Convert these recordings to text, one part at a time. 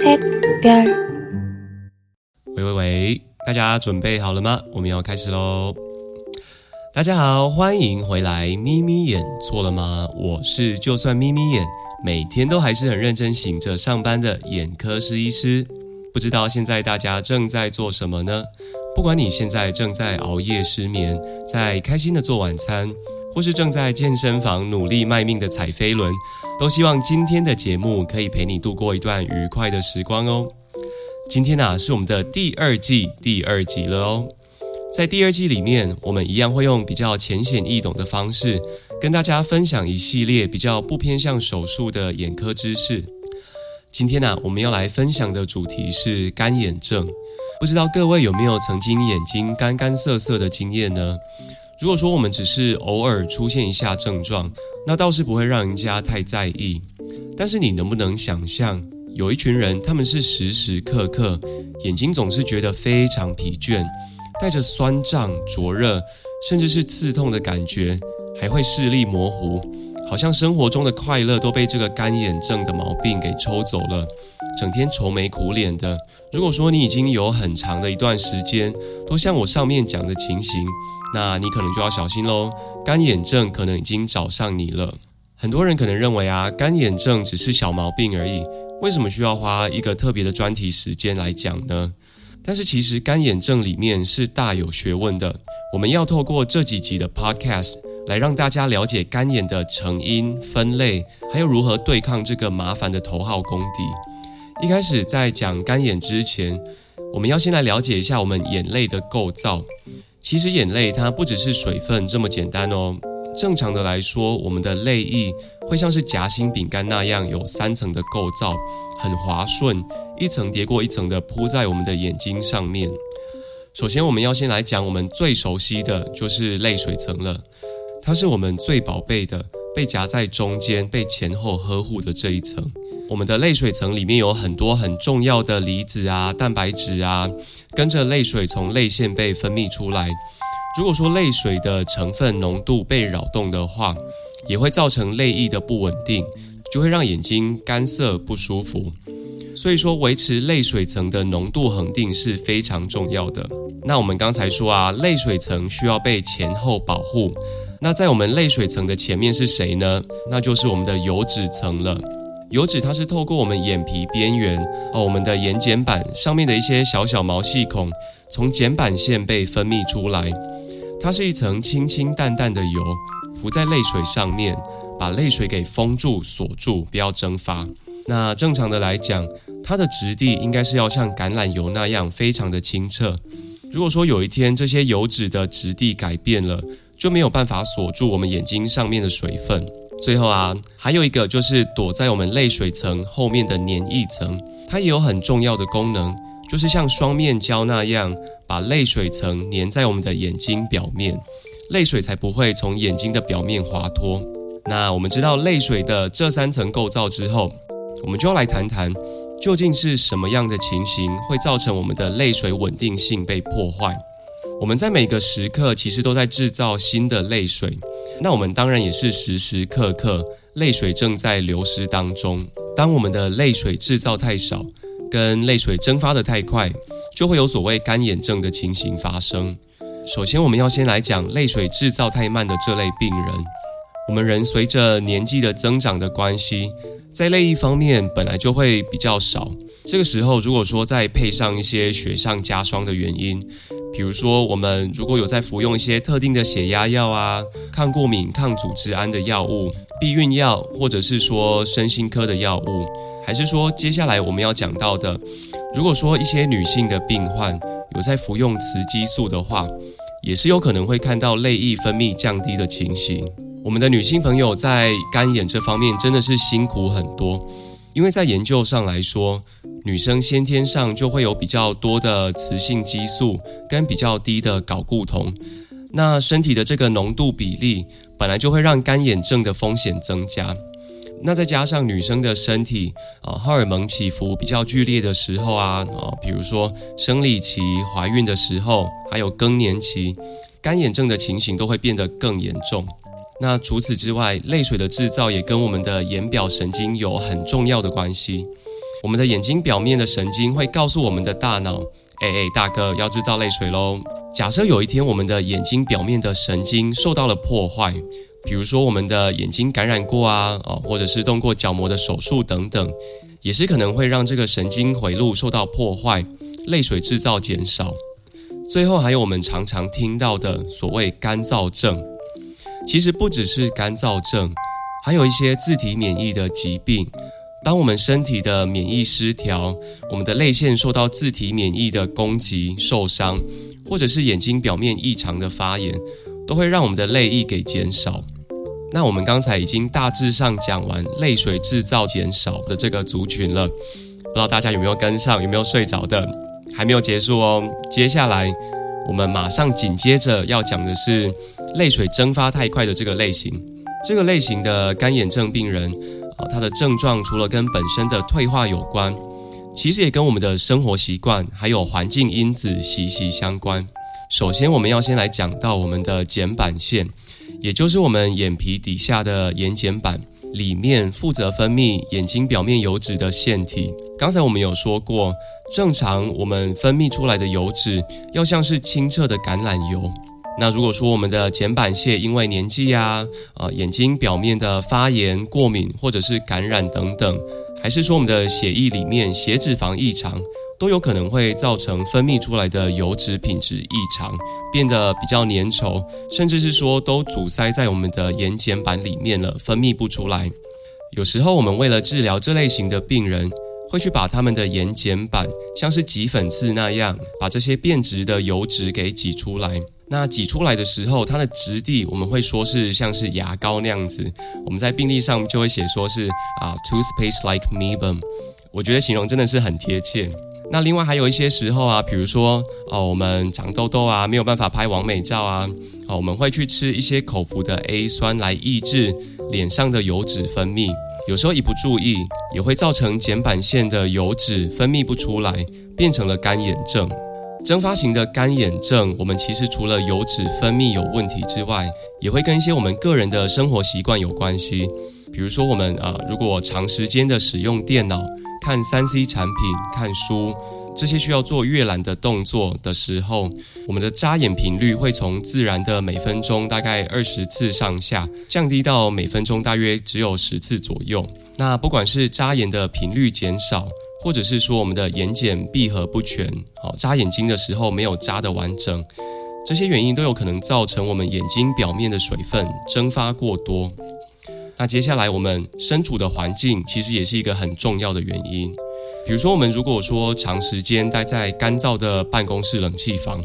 셋별喂喂喂，大家准备好了吗？我们要开始喽！大家好，欢迎回来。眯眯眼错了吗？我是就算眯眯眼，每天都还是很认真醒着上班的眼科师医师。不知道现在大家正在做什么呢？不管你现在正在熬夜失眠，在开心的做晚餐，或是正在健身房努力卖命的踩飞轮，都希望今天的节目可以陪你度过一段愉快的时光哦。今天啊，是我们的第二季第二集了哦。在第二季里面，我们一样会用比较浅显易懂的方式，跟大家分享一系列比较不偏向手术的眼科知识。今天呢、我们要来分享的主题是干眼症。不知道各位有没有曾经眼睛干干涩涩的经验呢？如果说我们只是偶尔出现一下症状，那倒是不会让人家太在意。但是你能不能想象，有一群人，他们是时时刻刻眼睛总是觉得非常疲倦，带着酸胀、灼热，甚至是刺痛的感觉，还会视力模糊，好像生活中的快乐都被这个干眼症的毛病给抽走了，整天愁眉苦脸的。如果说你已经有很长的一段时间都像我上面讲的情形，那你可能就要小心喽，干眼症可能已经找上你了。很多人可能认为啊，干眼症只是小毛病而已，为什么需要花一个特别的专题时间来讲呢？但是其实干眼症里面是大有学问的，我们要透过这几集的 podcast 来让大家了解干眼的成因、分类，还有如何对抗这个麻烦的头号公敌。一开始在讲干眼之前，我们要先来了解一下我们眼泪的构造。其实眼泪它不只是水分这么简单哦。正常的来说，我们的泪液会像是夹心饼干那样有三层的构造，很滑顺，一层叠过一层的铺在我们的眼睛上面。首先，我们要先来讲我们最熟悉的就是泪水层了，它是我们最宝贝的，被夹在中间、被前后呵护的这一层。我们的泪水层里面有很多很重要的离子啊、蛋白质啊，跟着泪水从泪腺被分泌出来。如果说泪水的成分浓度被扰动的话，也会造成泪液的不稳定，就会让眼睛干涩不舒服。所以说，维持泪水层的浓度恒定是非常重要的。那我们刚才说啊，泪水层需要被前后保护。那在我们泪水层的前面是谁呢？那就是我们的油脂层了。油脂它是透过我们眼皮边缘哦，我们的眼睑板上面的一些小小毛细孔，从睑板腺被分泌出来。它是一层清清淡淡的油，浮在泪水上面，把泪水给封住锁住，不要蒸发。那正常的来讲，它的质地应该是要像橄榄油那样非常的清澈。如果说有一天这些油脂的质地改变了，就没有办法锁住我们眼睛上面的水分。最后啊，还有一个就是躲在我们泪水层后面的黏液层，它也有很重要的功能，就是像双面胶那样，把泪水层粘在我们的眼睛表面，泪水才不会从眼睛的表面滑脱。那我们知道泪水的这三层构造之后，我们就来谈谈，究竟是什么样的情形会造成我们的泪水稳定性被破坏？我们在每个时刻其实都在制造新的泪水，那我们当然也是时时刻刻泪水正在流失当中。当我们的泪水制造太少，跟泪水蒸发的太快，就会有所谓干眼症的情形发生。首先，我们要先来讲泪水制造太慢的这类病人。我们人随着年纪的增长的关系，在泪液方面本来就会比较少。这个时候，如果说再配上一些雪上加霜的原因，比如说我们如果有在服用一些特定的血压药啊、抗过敏、抗组织胺的药物、避孕药，或者是说身心科的药物，还是说接下来我们要讲到的，如果说一些女性的病患有在服用雌激素的话，也是有可能会看到泪液分泌降低的情形。我们的女性朋友在干眼这方面真的是辛苦很多，因为在研究上来说，女生先天上就会有比较多的雌性激素跟比较低的睾固酮，那身体的这个浓度比例本来就会让干眼症的风险增加。那再加上女生的身体啊，荷尔蒙起伏比较剧烈的时候啊，啊，比如说生理期、怀孕的时候，还有更年期，干眼症的情形都会变得更严重。那除此之外，泪水的制造也跟我们的眼表神经有很重要的关系。我们的眼睛表面的神经会告诉我们的大脑：“哎哎，大哥，要制造泪水喽。”假设有一天我们的眼睛表面的神经受到了破坏，比如说我们的眼睛感染过啊，哦，或者是动过角膜的手术等等，也是可能会让这个神经回路受到破坏，泪水制造减少。最后还有我们常常听到的所谓干燥症。其实不只是干燥症，还有一些自体免疫的疾病。当我们身体的免疫失调，我们的泪腺受到自体免疫的攻击受伤，或者是眼睛表面异常的发炎，都会让我们的泪液给减少。那我们刚才已经大致上讲完泪水制造减少的这个族群了，不知道大家有没有跟上，有没有睡着的？还没有结束哦，接下来。我们马上紧接着要讲的是泪水蒸发太快的这个类型。这个类型的干眼症病人，啊，他的症状除了跟本身的退化有关，其实也跟我们的生活习惯还有环境因子息息相关。首先，我们要先来讲到我们的睑板腺，也就是我们眼皮底下的眼睑板。里面负责分泌眼睛表面油脂的腺体，刚才我们有说过，正常我们分泌出来的油脂要像是清澈的橄榄油。那如果说我们的睑板腺因为年纪呀、啊眼睛表面的发炎、过敏或者是感染等等，还是说我们的血液里面血脂肪异常。都有可能会造成分泌出来的油脂品质异常，变得比较粘稠，甚至是说都阻塞在我们的眼睑板里面了，分泌不出来。有时候我们为了治疗这类型的病人，会去把他们的眼睑板像是挤粉刺那样，把这些变质的油脂给挤出来。那挤出来的时候，它的质地我们会说是像是牙膏那样子。我们在病历上就会写说是啊，toothpaste like mebum。我觉得形容真的是很贴切。那另外还有一些时候啊，比如说哦，我们长痘痘啊，没有办法拍完美照啊，哦，我们会去吃一些口服的 A 酸来抑制脸上的油脂分泌。有时候一不注意，也会造成睑板腺的油脂分泌不出来，变成了干眼症。蒸发型的干眼症，我们其实除了油脂分泌有问题之外，也会跟一些我们个人的生活习惯有关系。比如说我们啊，如果长时间的使用电脑。看三 C 产品、看书这些需要做阅览的动作的时候，我们的眨眼频率会从自然的每分钟大概二十次上下，降低到每分钟大约只有十次左右。那不管是眨眼的频率减少，或者是说我们的眼睑闭合不全，好眨眼睛的时候没有眨得完整，这些原因都有可能造成我们眼睛表面的水分蒸发过多。那接下来我们身处的环境其实也是一个很重要的原因。比如说，我们如果说长时间待在干燥的办公室冷气房，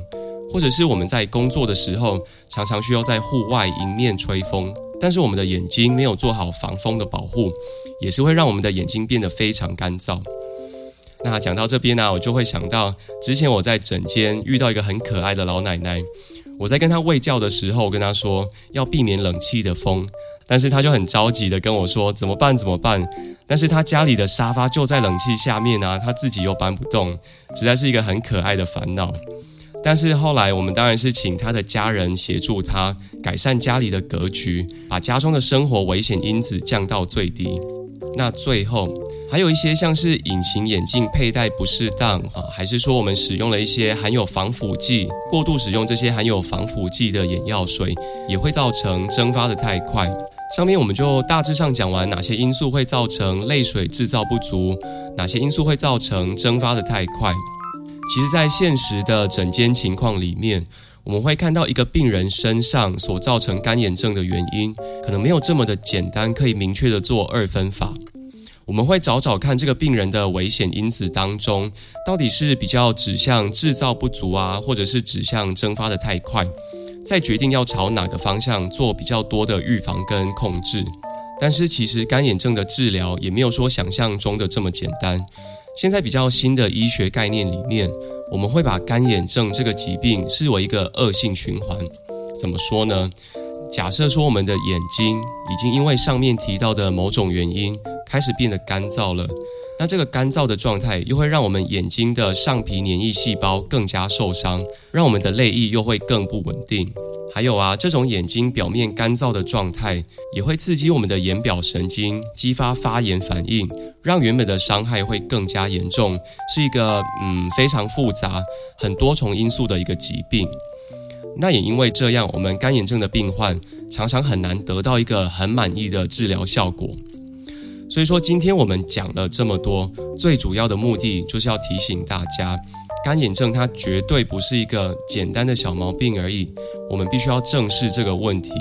或者是我们在工作的时候常常需要在户外迎面吹风，但是我们的眼睛没有做好防风的保护，也是会让我们的眼睛变得非常干燥。那讲到这边呢，我就会想到之前我在诊间遇到一个很可爱的老奶奶，我在跟她喂教的时候，跟她说要避免冷气的风。但是她就很着急的跟我说怎么办怎么办？但是她家里的沙发就在冷气下面啊，她自己又搬不动，实在是一个很可爱的烦恼。但是后来我们当然是请她的家人协助她改善家里的格局，把家中的生活危险因子降到最低。那最后还有一些像是隐形眼镜佩戴不适当啊，还是说我们使用了一些含有防腐剂，过度使用这些含有防腐剂的眼药水，也会造成蒸发的太快。上面我们就大致上讲完哪些因素会造成泪水制造不足，哪些因素会造成蒸发的太快。其实，在现实的诊间情况里面，我们会看到一个病人身上所造成干眼症的原因，可能没有这么的简单，可以明确的做二分法。我们会找找看这个病人的危险因子当中，到底是比较指向制造不足啊，或者是指向蒸发的太快。再决定要朝哪个方向做比较多的预防跟控制，但是其实干眼症的治疗也没有说想象中的这么简单。现在比较新的医学概念里面，我们会把干眼症这个疾病视为一个恶性循环。怎么说呢？假设说我们的眼睛已经因为上面提到的某种原因开始变得干燥了，那这个干燥的状态又会让我们眼睛的上皮黏液细胞更加受伤，让我们的泪液又会更不稳定。还有啊，这种眼睛表面干燥的状态也会刺激我们的眼表神经，激发发炎反应，让原本的伤害会更加严重，是一个嗯非常复杂、很多重因素的一个疾病。那也因为这样，我们干眼症的病患常常很难得到一个很满意的治疗效果。所以说，今天我们讲了这么多，最主要的目的就是要提醒大家。干眼症它绝对不是一个简单的小毛病而已，我们必须要正视这个问题。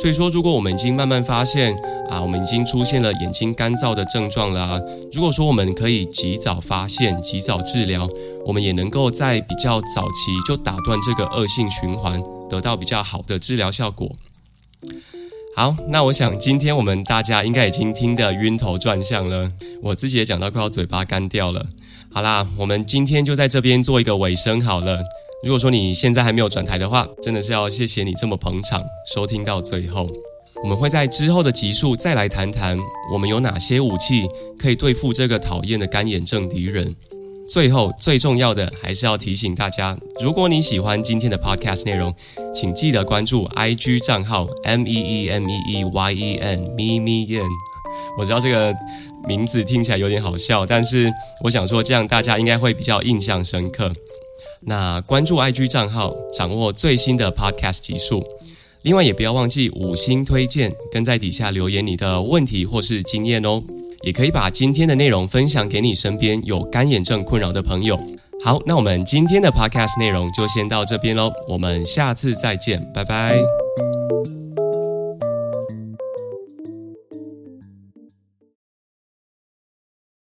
所以说，如果我们已经慢慢发现啊，我们已经出现了眼睛干燥的症状了啊，如果说我们可以及早发现、及早治疗，我们也能够在比较早期就打断这个恶性循环，得到比较好的治疗效果。好，那我想今天我们大家应该已经听得晕头转向了，我自己也讲到快要嘴巴干掉了。好啦，我们今天就在这边做一个尾声好了。如果说你现在还没有转台的话，真的是要谢谢你这么捧场，收听到最后。我们会在之后的集数再来谈谈，我们有哪些武器可以对付这个讨厌的干眼症敌人。最后最重要的还是要提醒大家，如果你喜欢今天的 podcast 内容，请记得关注 IG 账号 M E E M E E Y E N 咪咪燕。我知道这个。名字听起来有点好笑，但是我想说，这样大家应该会比较印象深刻。那关注 IG 账号，掌握最新的 Podcast 集数。另外，也不要忘记五星推荐，跟在底下留言你的问题或是经验哦。也可以把今天的内容分享给你身边有干眼症困扰的朋友。好，那我们今天的 Podcast 内容就先到这边喽，我们下次再见，拜拜。